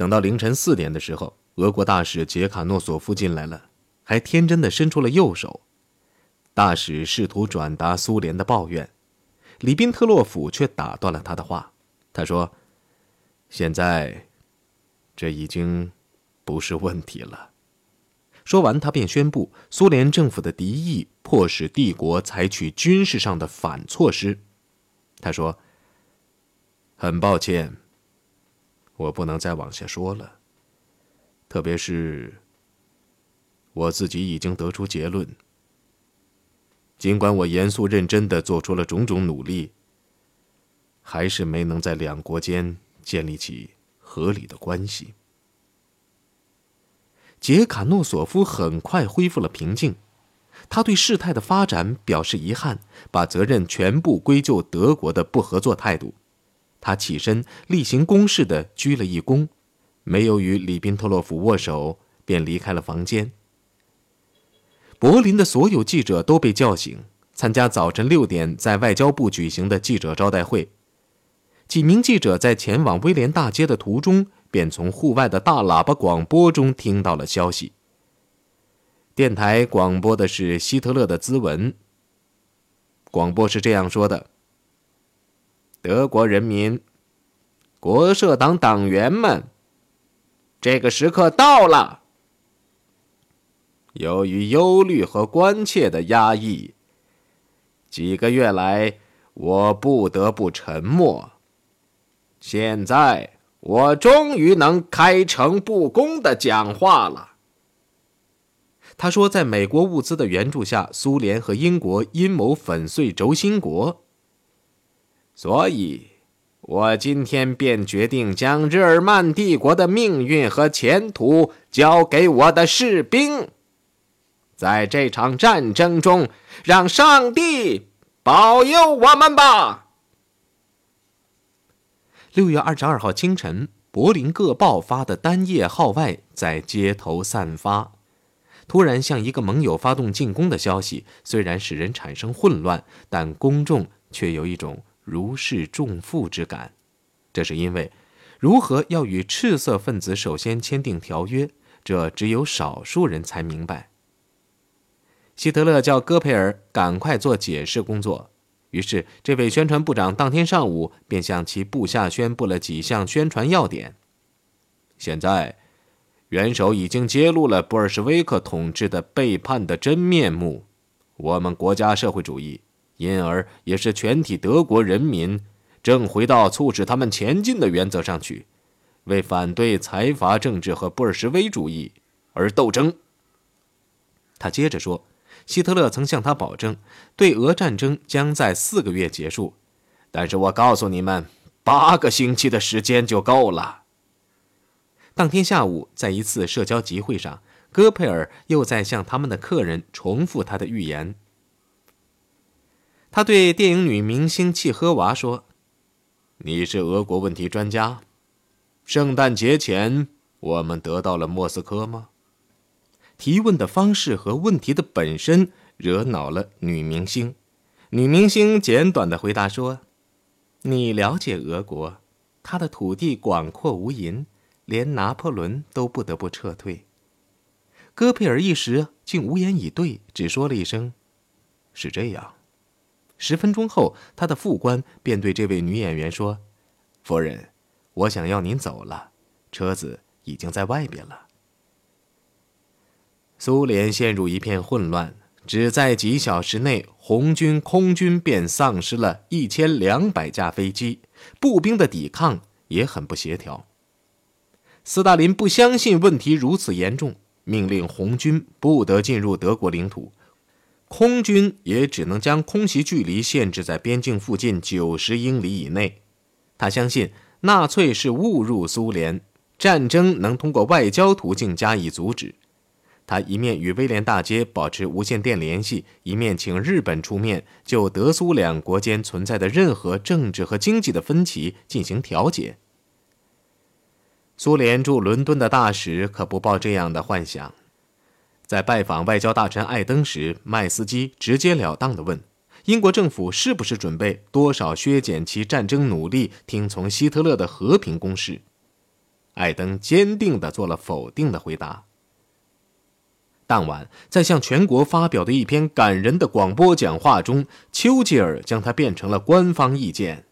等到凌晨四点的时候，俄国大使杰卡诺索夫进来了，还天真的伸出了右手。大使试图转达苏联的抱怨，里宾特洛甫却打断了他的话。他说：“现在，这已经不是问题了。”说完，他便宣布苏联政府的敌意迫使帝国采取军事上的反措施。他说：“很抱歉。”我不能再往下说了。特别是，我自己已经得出结论。尽管我严肃认真的做出了种种努力，还是没能在两国间建立起合理的关系。杰卡诺索夫很快恢复了平静，他对事态的发展表示遗憾，把责任全部归咎德国的不合作态度。他起身例行公事的鞠了一躬，没有与里宾特洛甫握手，便离开了房间。柏林的所有记者都被叫醒，参加早晨六点在外交部举行的记者招待会。几名记者在前往威廉大街的途中，便从户外的大喇叭广播中听到了消息。电台广播的是希特勒的咨文。广播是这样说的。德国人民、国社党党员们，这个时刻到了。由于忧虑和关切的压抑，几个月来我不得不沉默。现在我终于能开诚布公的讲话了。他说，在美国物资的援助下，苏联和英国阴谋粉碎轴心国。所以，我今天便决定将日耳曼帝国的命运和前途交给我的士兵，在这场战争中，让上帝保佑我们吧。六月二十二号清晨，柏林各报发的单页号外在街头散发。突然向一个盟友发动进攻的消息，虽然使人产生混乱，但公众却有一种。如释重负之感，这是因为，如何要与赤色分子首先签订条约，这只有少数人才明白。希特勒叫戈培尔赶快做解释工作，于是这位宣传部长当天上午便向其部下宣布了几项宣传要点。现在，元首已经揭露了布尔什维克统治的背叛的真面目，我们国家社会主义。因而，也是全体德国人民正回到促使他们前进的原则上去，为反对财阀政治和布尔什维主义而斗争。他接着说：“希特勒曾向他保证，对俄战争将在四个月结束，但是我告诉你们，八个星期的时间就够了。”当天下午，在一次社交集会上，戈佩尔又在向他们的客人重复他的预言。他对电影女明星契诃娃说：“你是俄国问题专家。圣诞节前，我们得到了莫斯科吗？”提问的方式和问题的本身惹恼了女明星。女明星简短的回答说：“你了解俄国，它的土地广阔无垠，连拿破仑都不得不撤退。”戈佩尔一时竟无言以对，只说了一声：“是这样。”十分钟后，他的副官便对这位女演员说：“夫人，我想要您走了，车子已经在外边了。”苏联陷入一片混乱，只在几小时内，红军空军便丧失了一千两百架飞机，步兵的抵抗也很不协调。斯大林不相信问题如此严重，命令红军不得进入德国领土。空军也只能将空袭距离限制在边境附近九十英里以内。他相信纳粹是误入苏联，战争能通过外交途径加以阻止。他一面与威廉大街保持无线电联系，一面请日本出面就德苏两国间存在的任何政治和经济的分歧进行调解。苏联驻伦敦的大使可不抱这样的幻想。在拜访外交大臣艾登时，麦斯基直截了当地问：“英国政府是不是准备多少削减其战争努力，听从希特勒的和平攻势？”艾登坚定地做了否定的回答。当晚，在向全国发表的一篇感人的广播讲话中，丘吉尔将它变成了官方意见。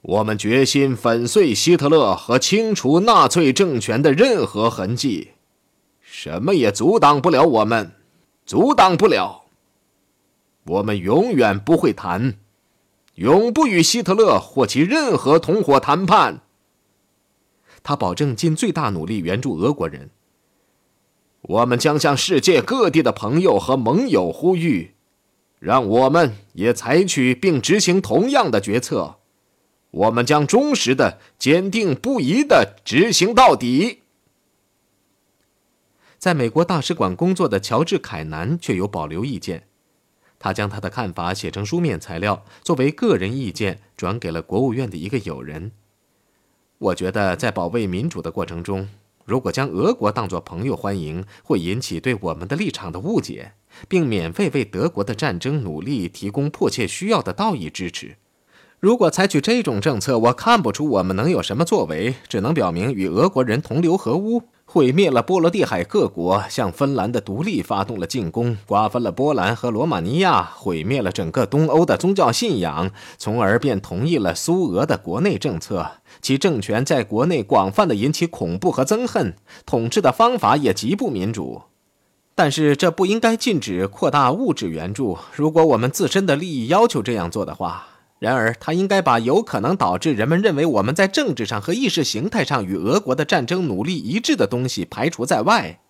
我们决心粉碎希特勒和清除纳粹政权的任何痕迹，什么也阻挡不了我们，阻挡不了。我们永远不会谈，永不与希特勒或其任何同伙谈判。他保证尽最大努力援助俄国人。我们将向世界各地的朋友和盟友呼吁，让我们也采取并执行同样的决策。我们将忠实的、坚定不移的执行到底。在美国大使馆工作的乔治·凯南却有保留意见，他将他的看法写成书面材料，作为个人意见转给了国务院的一个友人。我觉得，在保卫民主的过程中。如果将俄国当作朋友欢迎，会引起对我们的立场的误解，并免费为德国的战争努力提供迫切需要的道义支持。如果采取这种政策，我看不出我们能有什么作为，只能表明与俄国人同流合污。毁灭了波罗的海各国，向芬兰的独立发动了进攻，瓜分了波兰和罗马尼亚，毁灭了整个东欧的宗教信仰，从而便同意了苏俄的国内政策。其政权在国内广泛的引起恐怖和憎恨，统治的方法也极不民主。但是这不应该禁止扩大物质援助，如果我们自身的利益要求这样做的话。然而，他应该把有可能导致人们认为我们在政治上和意识形态上与俄国的战争努力一致的东西排除在外。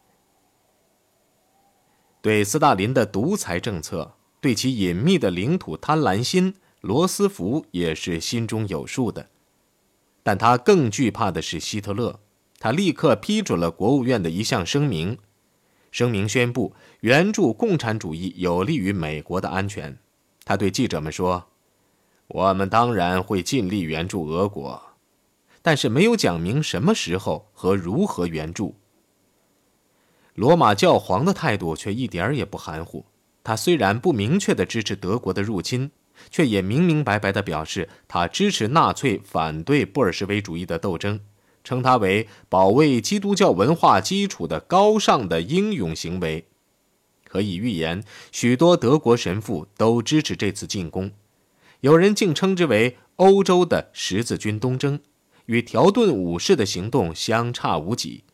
对斯大林的独裁政策，对其隐秘的领土贪婪心，罗斯福也是心中有数的。但他更惧怕的是希特勒。他立刻批准了国务院的一项声明，声明宣布援助共产主义有利于美国的安全。他对记者们说。我们当然会尽力援助俄国，但是没有讲明什么时候和如何援助。罗马教皇的态度却一点也不含糊，他虽然不明确的支持德国的入侵，却也明明白白的表示他支持纳粹反对布尔什维主义的斗争，称它为保卫基督教文化基础的高尚的英勇行为。可以预言，许多德国神父都支持这次进攻。有人竟称之为欧洲的十字军东征，与条顿武士的行动相差无几。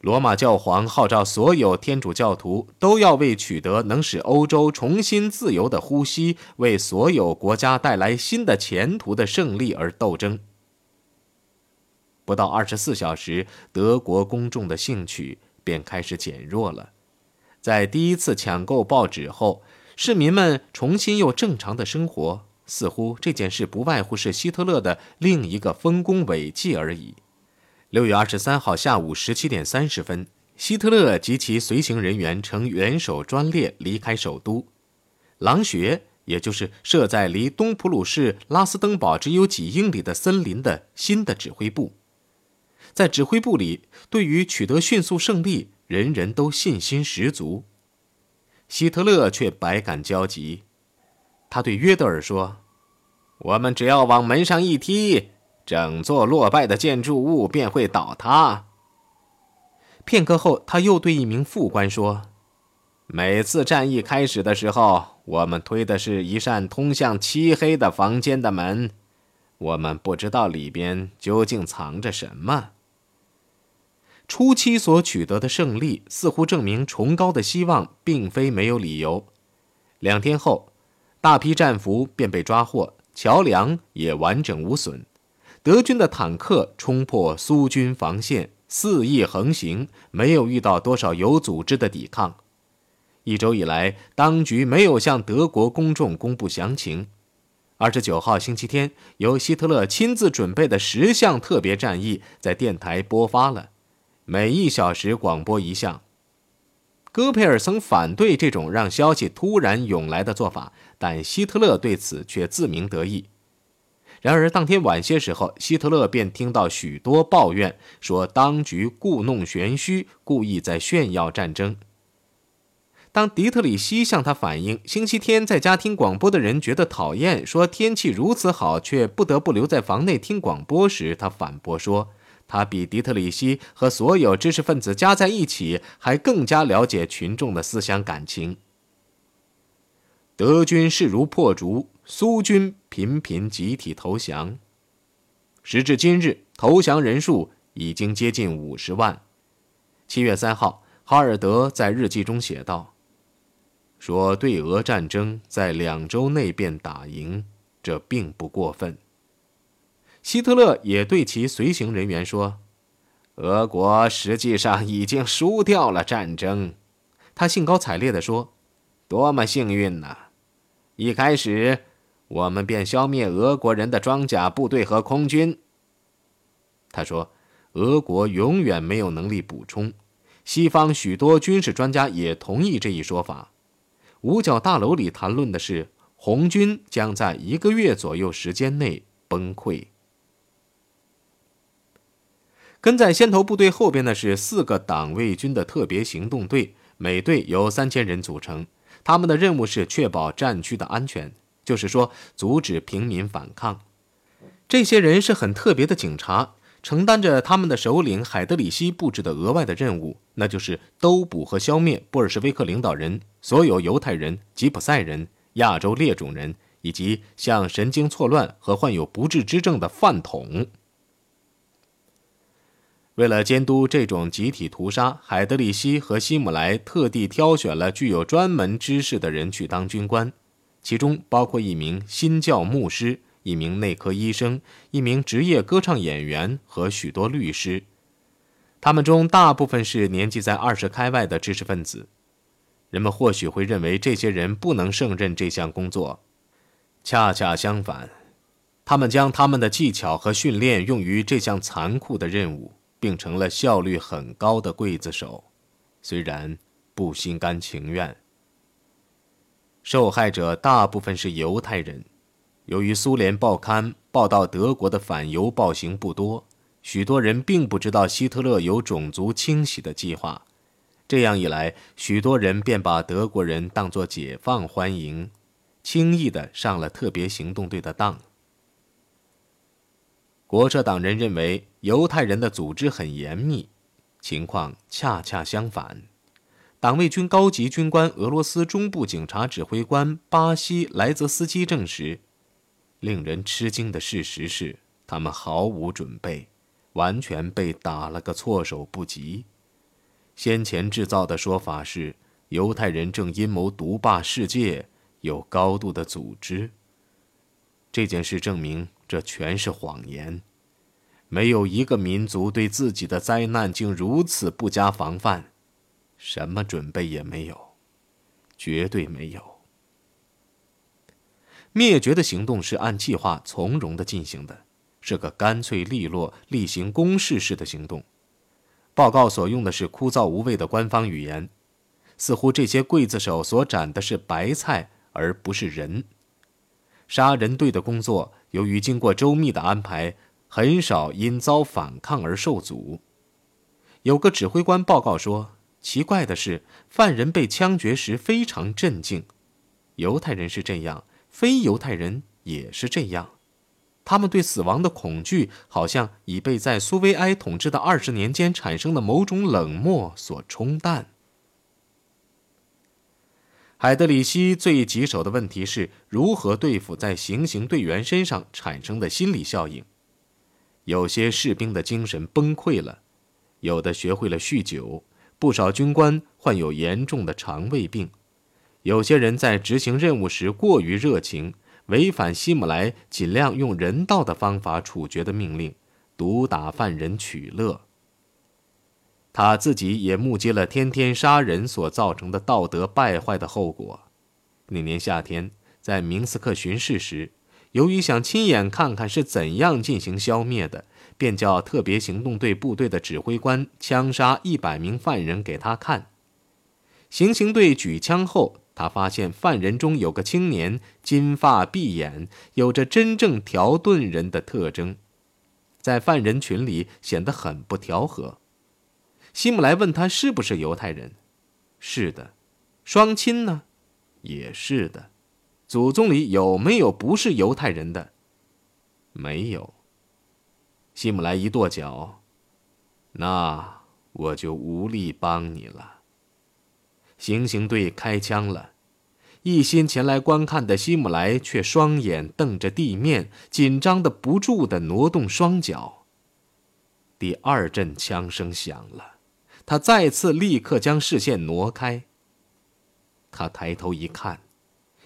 罗马教皇号召所有天主教徒都要为取得能使欧洲重新自由的呼吸、为所有国家带来新的前途的胜利而斗争。不到二十四小时，德国公众的兴趣便开始减弱了。在第一次抢购报纸后。市民们重新又正常的生活，似乎这件事不外乎是希特勒的另一个丰功伟绩而已。六月二十三号下午十七点三十分，希特勒及其随行人员乘元首专列离开首都，狼穴，也就是设在离东普鲁士拉斯登堡只有几英里的森林的新的指挥部。在指挥部里，对于取得迅速胜利，人人都信心十足。希特勒却百感交集，他对约德尔说：“我们只要往门上一踢，整座落败的建筑物便会倒塌。”片刻后，他又对一名副官说：“每次战役开始的时候，我们推的是一扇通向漆黑的房间的门，我们不知道里边究竟藏着什么。”初期所取得的胜利似乎证明崇高的希望并非没有理由。两天后，大批战俘便被抓获，桥梁也完整无损。德军的坦克冲破苏军防线，肆意横行，没有遇到多少有组织的抵抗。一周以来，当局没有向德国公众公布详情。二十九号星期天，由希特勒亲自准备的十项特别战役在电台播发了。每一小时广播一项。戈培尔曾反对这种让消息突然涌来的做法，但希特勒对此却自鸣得意。然而，当天晚些时候，希特勒便听到许多抱怨，说当局故弄玄虚，故意在炫耀战争。当迪特里希向他反映星期天在家听广播的人觉得讨厌，说天气如此好却不得不留在房内听广播时，他反驳说，他比迪特里希和所有知识分子加在一起还更加了解群众的思想感情。德军势如破竹，苏军频频集体投降。时至今日，投降人数已经接近五十万。七月三号，哈尔德在日记中写道：“说对俄战争在两周内便打赢，这并不过分。”希特勒也对其随行人员说：“俄国实际上已经输掉了战争。”他兴高采烈地说：“多么幸运呐！”一开始，我们便消灭俄国人的装甲部队和空军。他说：“俄国永远没有能力补充。”西方许多军事专家也同意这一说法。五角大楼里谈论的是，红军将在一个月左右时间内崩溃。跟在先头部队后边的是四个党卫军的特别行动队，每队由三千人组成。他们的任务是确保战区的安全，就是说，阻止平民反抗。这些人是很特别的警察，承担着他们的首领海德里希布置的额外的任务，那就是兜捕和消灭布尔什维克领导人、所有犹太人、吉普赛人、亚洲猎种人以及像神经错乱和患有不治之症的饭桶。为了监督这种集体屠杀，海德里希和希姆莱特地挑选了具有专门知识的人去当军官，其中包括一名新教牧师、一名内科医生、一名职业歌唱演员和许多律师。他们中大部分是年纪在二十开外的知识分子。人们或许会认为这些人不能胜任这项工作，恰恰相反，他们将他们的技巧和训练用于这项残酷的任务。并成了效率很高的刽子手，虽然不心甘情愿。受害者大部分是犹太人，由于苏联报刊报道德国的反犹暴行不多，许多人并不知道希特勒有种族清洗的计划。这样一来，许多人便把德国人当作解放欢迎，轻易的上了特别行动队的当。国社党人认为犹太人的组织很严密，情况恰恰相反。党卫军高级军官、俄罗斯中部警察指挥官巴西莱泽斯基证实，令人吃惊的事实是，他们毫无准备，完全被打了个措手不及。先前制造的说法是犹太人正阴谋独霸世界，有高度的组织。这件事证明。这全是谎言，没有一个民族对自己的灾难竟如此不加防范，什么准备也没有，绝对没有。灭绝的行动是按计划从容的进行的，是个干脆利落、例行公事式的行动。报告所用的是枯燥无味的官方语言，似乎这些刽子手所斩的是白菜而不是人。杀人队的工作。由于经过周密的安排，很少因遭反抗而受阻。有个指挥官报告说：“奇怪的是，犯人被枪决时非常镇静。犹太人是这样，非犹太人也是这样。他们对死亡的恐惧，好像已被在苏维埃统治的二十年间产生的某种冷漠所冲淡。”海德里希最棘手的问题是如何对付在行刑队员身上产生的心理效应。有些士兵的精神崩溃了，有的学会了酗酒，不少军官患有严重的肠胃病，有些人在执行任务时过于热情，违反希姆莱尽量用人道的方法处决的命令，毒打犯人取乐。他自己也目击了天天杀人所造成的道德败坏的后果。那年夏天，在明斯克巡视时，由于想亲眼看看是怎样进行消灭的，便叫特别行动队部队的指挥官枪杀一百名犯人给他看。行刑队举枪后，他发现犯人中有个青年，金发碧眼，有着真正条顿人的特征，在犯人群里显得很不调和。希姆莱问他是不是犹太人，是的，双亲呢？也是的。祖宗里有没有不是犹太人的？没有。希姆莱一跺脚，那我就无力帮你了。行刑队开枪了，一心前来观看的希姆莱却双眼瞪着地面，紧张的不住的挪动双脚。第二阵枪声响了，他再次立刻将视线挪开。他抬头一看，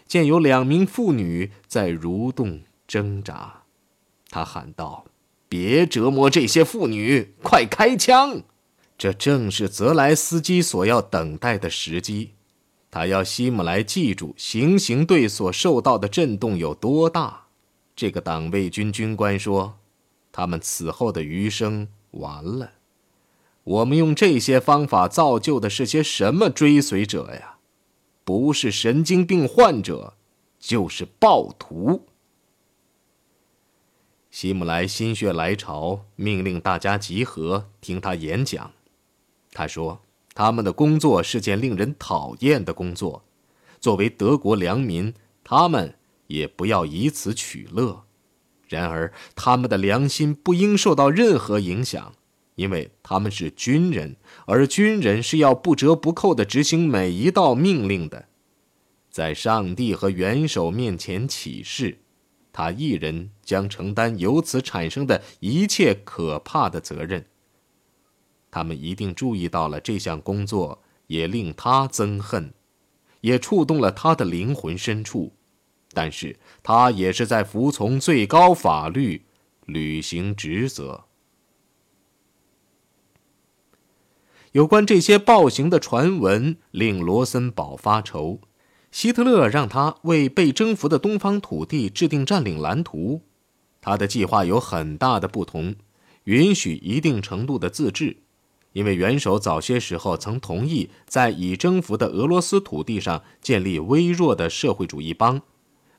见有两名妇女在蠕动挣扎，他喊道。别折磨这些妇女，快开枪！这正是泽莱斯基所要等待的时机。他要希姆莱记住行刑队所受到的震动有多大。这个党卫军军官说：“他们此后的余生完了。我们用这些方法造就的是些什么追随者呀？不是神经病患者，就是暴徒。”希姆莱心血来潮，命令大家集合听他演讲。他说：“他们的工作是件令人讨厌的工作，作为德国良民，他们也不要以此取乐。然而，他们的良心不应受到任何影响，因为他们是军人，而军人是要不折不扣地执行每一道命令的。在上帝和元首面前起誓。”他一人将承担由此产生的一切可怕的责任。他们一定注意到了这项工作也令他憎恨，也触动了他的灵魂深处，但是他也是在服从最高法律，履行职责。有关这些暴行的传闻令罗森堡发愁。希特勒让他为被征服的东方土地制定占领蓝图，他的计划有很大的不同，允许一定程度的自治，因为元首早些时候曾同意在已征服的俄罗斯土地上建立微弱的社会主义邦，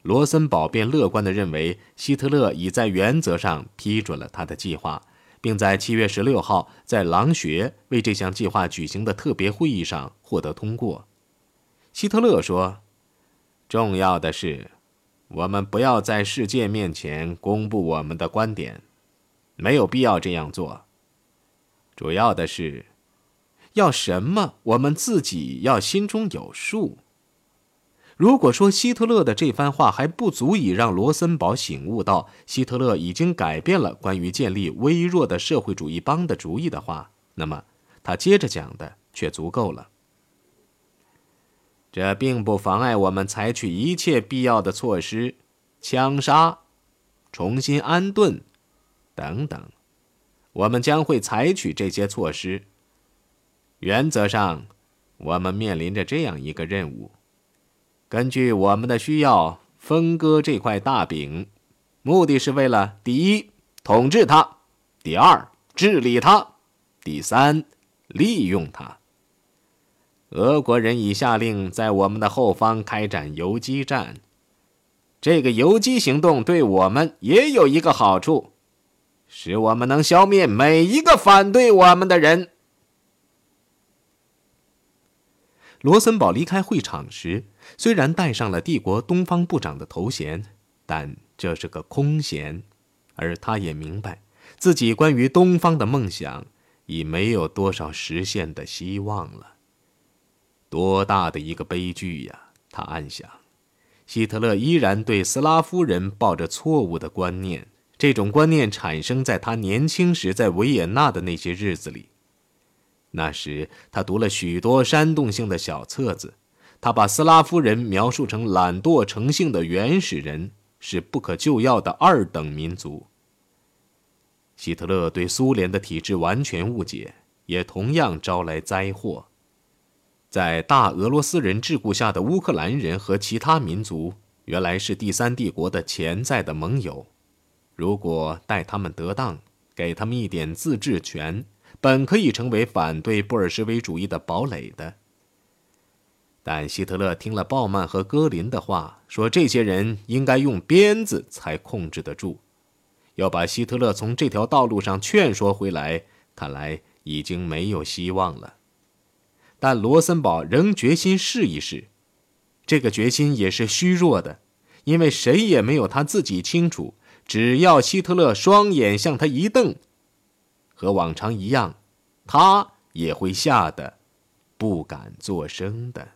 罗森堡便乐观地认为希特勒已在原则上批准了他的计划，并在七月十六号在狼穴为这项计划举行的特别会议上获得通过。希特勒说：“重要的是，我们不要在世界面前公布我们的观点，没有必要这样做。主要的是，要什么，我们自己要心中有数。”如果说希特勒的这番话还不足以让罗森堡醒悟到希特勒已经改变了关于建立微弱的社会主义邦的主意的话，那么他接着讲的却足够了。这并不妨碍我们采取一切必要的措施，枪杀、重新安顿等等。我们将会采取这些措施。原则上，我们面临着这样一个任务：根据我们的需要分割这块大饼，目的是为了第一，统治它；第二，治理它；第三，利用它。俄国人已下令在我们的后方开展游击战。这个游击行动对我们也有一个好处，使我们能消灭每一个反对我们的人。罗森堡离开会场时，虽然戴上了帝国东方部长的头衔，但这是个空衔，而他也明白自己关于东方的梦想已没有多少实现的希望了。多大的一个悲剧呀！他暗想，希特勒依然对斯拉夫人抱着错误的观念。这种观念产生在他年轻时在维也纳的那些日子里。那时他读了许多煽动性的小册子，他把斯拉夫人描述成懒惰成性的原始人，是不可救药的二等民族。希特勒对苏联的体制完全误解，也同样招来灾祸。在大俄罗斯人桎梏下的乌克兰人和其他民族，原来是第三帝国的潜在的盟友。如果待他们得当，给他们一点自治权，本可以成为反对布尔什维主义的堡垒的。但希特勒听了鲍曼和戈林的话，说这些人应该用鞭子才控制得住。要把希特勒从这条道路上劝说回来，看来已经没有希望了。但罗森堡仍决心试一试。这个决心也是虚弱的，因为谁也没有他自己清楚。只要希特勒双眼向他一瞪，和往常一样，他也会吓得不敢作声的。